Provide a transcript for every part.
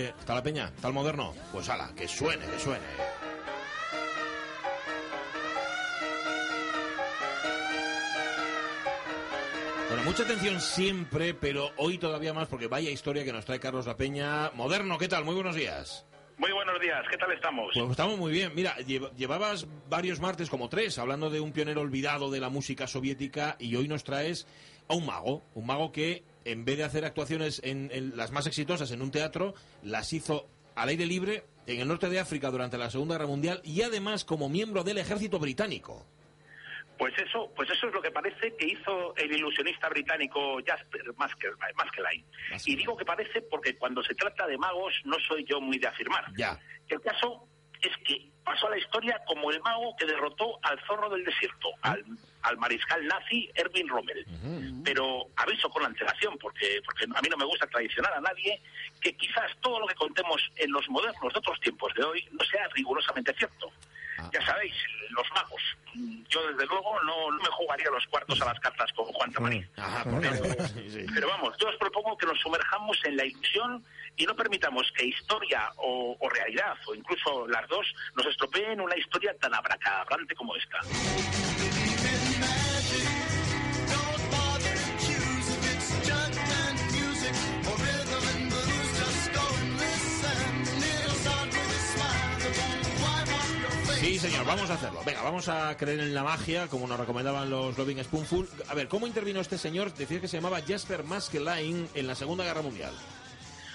¿Está la peña? ¿Está el moderno? Pues ala, que suene, que suene. Bueno, mucha atención siempre, pero hoy todavía más porque vaya historia que nos trae Carlos La Peña. Moderno, ¿qué tal? Muy buenos días. Muy buenos días, ¿qué tal estamos? Pues estamos muy bien. Mira, llev- llevabas varios martes, como tres, hablando de un pionero olvidado de la música soviética y hoy nos traes a un mago, un mago que en vez de hacer actuaciones en, en las más exitosas en un teatro, las hizo al aire libre en el norte de África durante la Segunda Guerra Mundial y además como miembro del ejército británico. Pues eso, pues eso es lo que parece que hizo el ilusionista británico Jasper Maskelyne. Y digo que parece porque cuando se trata de magos no soy yo muy de afirmar. Ya. El caso es que pasó a la historia como el mago que derrotó al zorro del desierto, al, al mariscal nazi Erwin Rommel. Pero aviso con antelación, porque, porque a mí no me gusta traicionar a nadie, que quizás todo lo que contemos en los modernos de otros tiempos de hoy no sea rigurosamente cierto. Ya sabéis, los magos. Yo, desde luego, no, no me jugaría los cuartos a las cartas con Juan Tamarín. Ajá, porque- Pero, sí, sí. pero vamos, yo os propongo que nos sumerjamos en la ilusión y no permitamos que historia o, o realidad, o incluso las dos, nos estropeen una historia tan abracadabrante como esta. Sí, señor, vamos a hacerlo. Venga, vamos a creer en la magia, como nos recomendaban los Loving Spoonful. A ver, ¿cómo intervino este señor? Decía que se llamaba Jasper Maskelyne en la Segunda Guerra Mundial.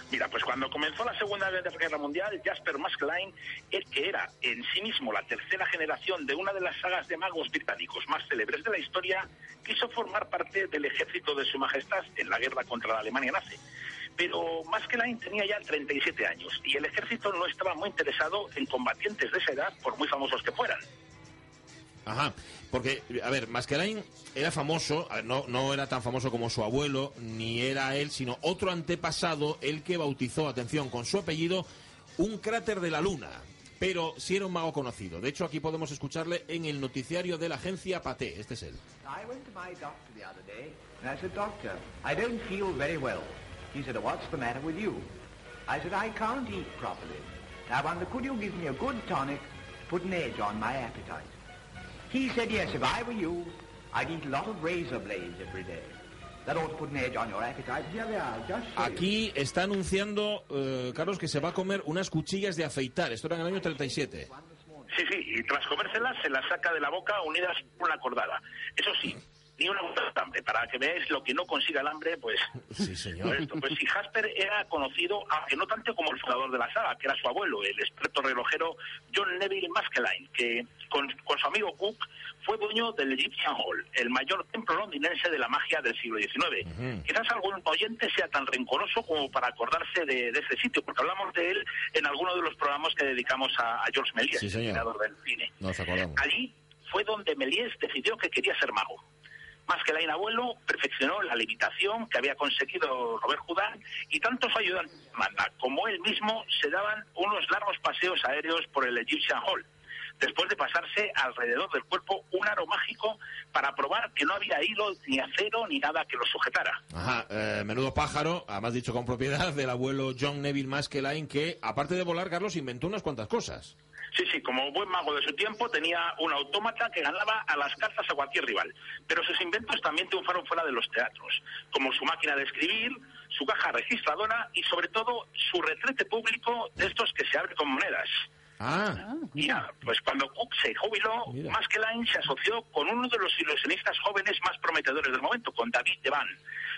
Mira, pues cuando comenzó la Segunda Guerra Mundial, Jasper Maskelyne, el que era en sí mismo la tercera generación de una de las sagas de magos británicos más célebres de la historia, quiso formar parte del ejército de su majestad en la guerra contra la Alemania nazi. Pero Maskelyne tenía ya 37 años y el ejército no estaba muy interesado en combatientes de esa edad, por muy famosos que fueran. Ajá, porque, a ver, Maskelyne era famoso, a ver, no, no era tan famoso como su abuelo, ni era él, sino otro antepasado, el que bautizó, atención, con su apellido, un cráter de la luna. Pero sí era un mago conocido. De hecho, aquí podemos escucharle en el noticiario de la agencia Paté. Este es él. I went to my doctor the other day, and I said, Doctor, I don't feel very well. He said, What's the matter with you? I said, I can't eat properly. I wonder, could you give me a good tonic to put an edge on my appetite? He said, yes, if I were you, I'd eat a lot of razor blades every day. That ought to put an edge on your appetite. Here they are, just so you- Aquí está anunciando, eh, Carlos, que se va a comer unas cuchillas de afeitar. Esto era en el año 37. Sí, sí, y tras comérselas se las saca de la boca unidas por una cordada. Eso sí, ni una gota de hambre. Para que veáis lo que no consiga el hambre, pues... Sí, señor. Pues, esto. Pues sí, Jasper era conocido, aunque no tanto como el fundador de la saga, que era su abuelo, el experto relojero John Neville Maskelyne, que con, con su amigo Cook fue dueño del Egyptian Hall, el mayor templo londinense de la magia del siglo XIX. Quizás algún oyente sea tan rencoroso como para acordarse de, de ese sitio, porque hablamos de él en alguno de los programas que dedicamos a, a George Méliès, Sí, el creador del cine. Nos acordamos. Allí fue donde Méliès decidió que quería ser mago. Más que Lain Abuelo perfeccionó la limitación que había conseguido Robert Houdin y tanto su ayudante Amanda como él mismo se daban unos largos paseos aéreos por el Egyptian Hall, después de pasarse alrededor del cuerpo un aro mágico para probar que no había hilo ni acero ni nada que lo sujetara. Ajá, eh, menudo pájaro, además dicho con propiedad, del abuelo John Neville Maskelyne, que aparte de volar, Carlos inventó unas cuantas cosas. Sí, sí, como buen mago de su tiempo tenía un autómata que ganaba a las cartas a cualquier rival. Pero sus inventos también triunfaron fuera de los teatros, como su máquina de escribir, su caja registradora y sobre todo su retrete público de estos que se abre con monedas. Ah, Y nada, pues cuando Cook se jubiló, Mira. Maskelyne se asoció con uno de los ilusionistas jóvenes más prometedores del momento, con David Devan.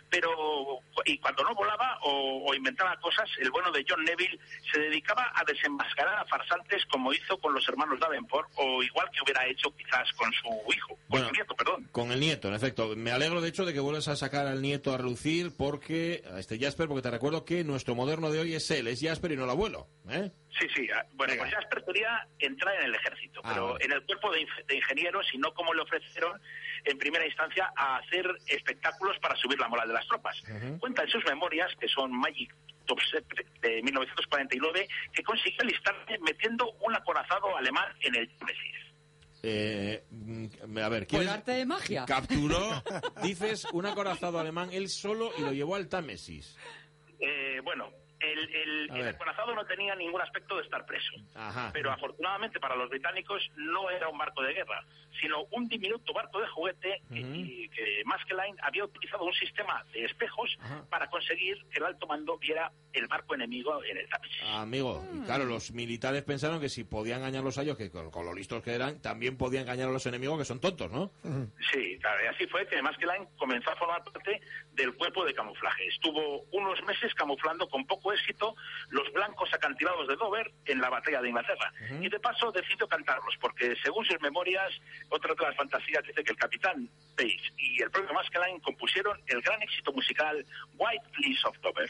Pero y cuando no volaba o, inventaba cosas, el bueno de John Neville se dedicaba a desenmascarar a farsantes como hizo con los hermanos Davenport o igual que hubiera hecho quizás con su hijo, con su nieto, perdón. Con el nieto, en efecto. Me alegro de hecho de que vuelvas a sacar al nieto a relucir porque a este Jasper, porque te recuerdo que nuestro moderno de hoy es él, es Jasper y no el abuelo. ¿eh? Sí, sí. Ah, bueno, pues Jasper quería entrar en el ejército, ah, pero en el cuerpo de, ingenieros y no como le ofrecieron en primera instancia a hacer espectáculos para subir la moral de las tropas. Cuenta en sus memorias, que son Magic Top Secret de 1949, que consiguió alistarse metiendo un acorazado alemán en el Támesis. Eh, a ver, ¿quién arte de magia? Capturó, dices, un acorazado alemán él solo y lo llevó al Támesis. Eh, bueno, el, el, no tenía ningún aspecto de estar preso. Pero afortunadamente para los británicos no era un barco de guerra, sino un diminuto barco de juguete y que Maskelyne había utilizado un sistema de espejos para conseguir que el alto mando viera el barco enemigo en el Támesis. amigo, y claro, los militares pensaron que si podían engañarlos a ellos, que con, lo listos que eran, también podían engañar a los enemigos que son tontos, ¿no? Sí, claro, y así fue que Maskelyne comenzó a formar parte del cuerpo de camuflaje. Estuvo unos meses camuflando con poco éxito los blancos acantilados de Dover en la batalla de Inglaterra. Y de paso decidió cantarlos, porque según sus memorias, otra de las fantasías dice que el capitán Page y el propio Maskelyne compusieron el gran éxito musical White Fleece of Dover.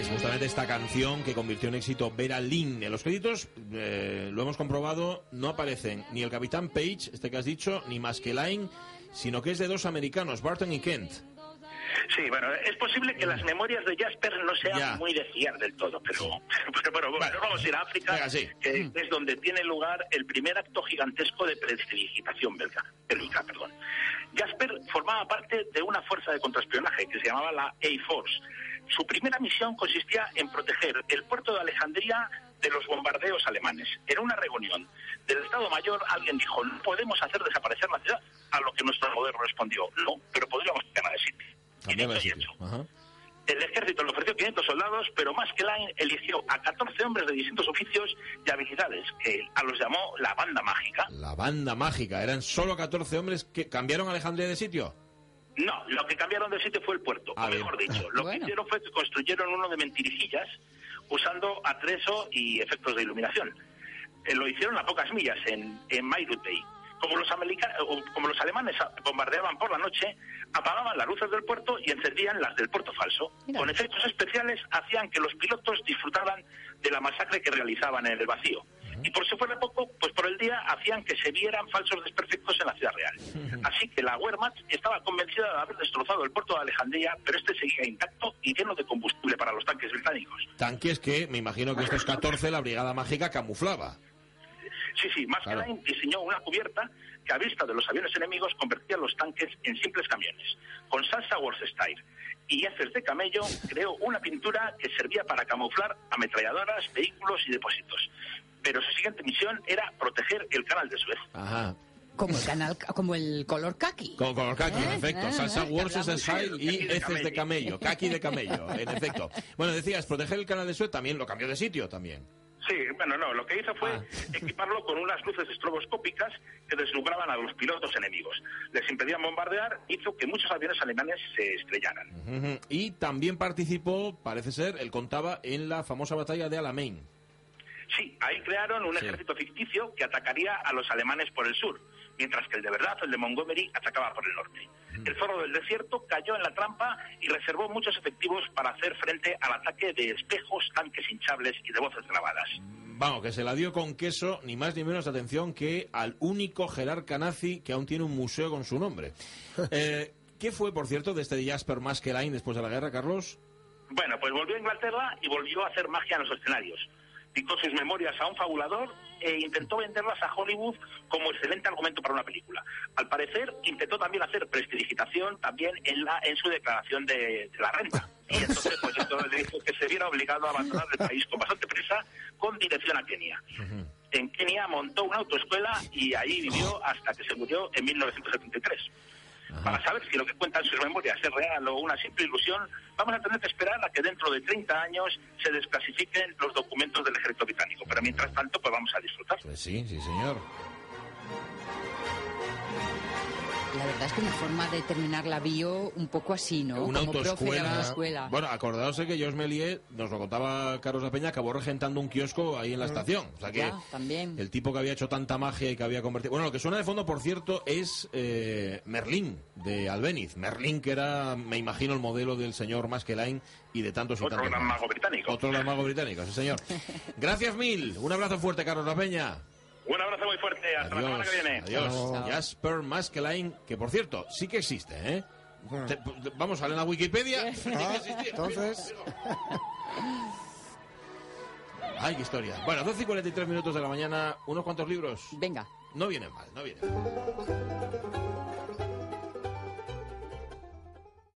Es justamente esta canción que convirtió en éxito Vera Lynn. En los créditos, eh, lo hemos comprobado, no aparecen ni el Capitán Page, este que has dicho, ni Maskelyne, sino que es de dos americanos, Barton y Kent. Sí, bueno, es posible que las memorias de Jasper no sean muy de fiar del todo, pero, pero, bueno, vamos a ir a África, que mm. es donde tiene lugar el primer acto gigantesco de prestigitación belga, belga perdón. Jasper formaba parte de una fuerza de contraespionaje que se llamaba la A-Force. Su primera misión consistía en proteger el puerto de Alejandría de los bombardeos alemanes. En una reunión del Estado Mayor alguien dijo, no podemos hacer desaparecer la ciudad, a lo que nuestro moderno respondió, no, pero podríamos ganar el sitio. El ejército le ofreció 500 soldados, pero más que Line eligió a 14 hombres de distintos oficios y habilidades, que a los llamó la banda mágica. La banda mágica, eran solo 14 hombres que cambiaron Alejandría de sitio. No, lo que cambiaron de sitio fue el puerto, o mejor dicho. Lo que hicieron fue que construyeron uno de mentirijillas usando atrezo y efectos de iluminación. Eh, lo hicieron a pocas millas, en, en Mairutei. Como los, como los alemanes bombardeaban por la noche, apagaban las luces del puerto y encendían las del puerto falso. Con efectos especiales hacían que los pilotos disfrutaran de la masacre que realizaban en el vacío. Y por si fuera poco, pues por el día hacían que se vieran falsos desperfectos en la ciudad real. Así que la Wehrmacht estaba convencida de haber destrozado el puerto de Alejandría, pero este seguía intacto y lleno de combustible para los tanques británicos. Tanques que, me imagino que estos 14 la Brigada Mágica camuflaba. Sí, sí, Maskelyne diseñó una cubierta que a vista de los aviones enemigos convertía los tanques en simples camiones. Con salsa Style y heces de camello creó una pintura que servía para camuflar ametralladoras, vehículos y depósitos. Pero su siguiente misión era proteger el canal de Suez. Ajá. Como el canal, como el color kaki. Como color kaki, en eh, efecto. Eh, Salsa eh, Style y heces de camello. Kaki de camello, en efecto. Bueno, decías, proteger el canal de Suez también lo cambió de sitio también. Sí, bueno, no, lo que hizo fue ah. equiparlo con unas luces estroboscópicas que deslumbraban a los pilotos enemigos. Les impedían bombardear, hizo que muchos aviones alemanes se estrellaran. Y también participó, parece ser, él contaba en la famosa batalla de Alamein. Sí, ahí crearon un ejército ficticio que atacaría a los alemanes por el sur, mientras que el de verdad, el de Montgomery, atacaba por el norte. El zorro del desierto cayó en la trampa y reservó muchos efectivos para hacer frente al ataque de espejos, tanques hinchables y de voces grabadas. Vamos, que se la dio con queso, ni más ni menos atención que al único jerarca nazi que aún tiene un museo con su nombre. Eh, ¿Qué fue, por cierto, de este Jasper Maskelyne después de la guerra, Carlos? Bueno, pues volvió a Inglaterra y volvió a hacer magia en los escenarios dictó sus memorias a un fabulador e intentó venderlas a Hollywood como excelente argumento para una película. Al parecer, intentó también hacer prestidigitación también en, la, en su declaración de, la renta. Y entonces, pues esto le dijo que se viera obligado a abandonar el país con bastante prisa con dirección a Kenia. En Kenia montó una autoescuela y ahí vivió hasta que se murió en 1973. Para saber si lo que cuentan sus memorias es real o una simple ilusión, vamos a tener que esperar a que dentro de 30 años se desclasifiquen los documentos del ejército británico. Pero mientras tanto, pues vamos a disfrutar. Pues sí, sí, señor. La verdad es que una forma de terminar la bio un poco así, ¿no? Una Como profe de autoescuela. autoescuela. Bueno, acordaos de que George Méliès, nos lo contaba Carlos La Peña, acabó regentando un kiosco ahí en la estación. O sea que Mm. Ya, también. el tipo que había hecho tanta magia y que había convertido... Bueno, lo que suena de fondo, por cierto, es eh, Merlín, de Albéniz. Merlín, que era, me imagino, el modelo del señor Maskelyne y de tantos y Otro tantos gran más. mago británico. Otro gran mago británico, sí, señor. Gracias mil. Un abrazo fuerte, Carlos La Peña. Un abrazo muy fuerte. Hasta la semana que viene. Adiós. Jasper Maskelyne, que por cierto, sí que existe, ¿eh? Te- te- vamos a leer la Wikipedia. Sí Ah, entonces, Ay, qué historia. Bueno, 12 y 43 minutos de la mañana, unos cuantos libros. Venga. No vienen mal, no vienen mal.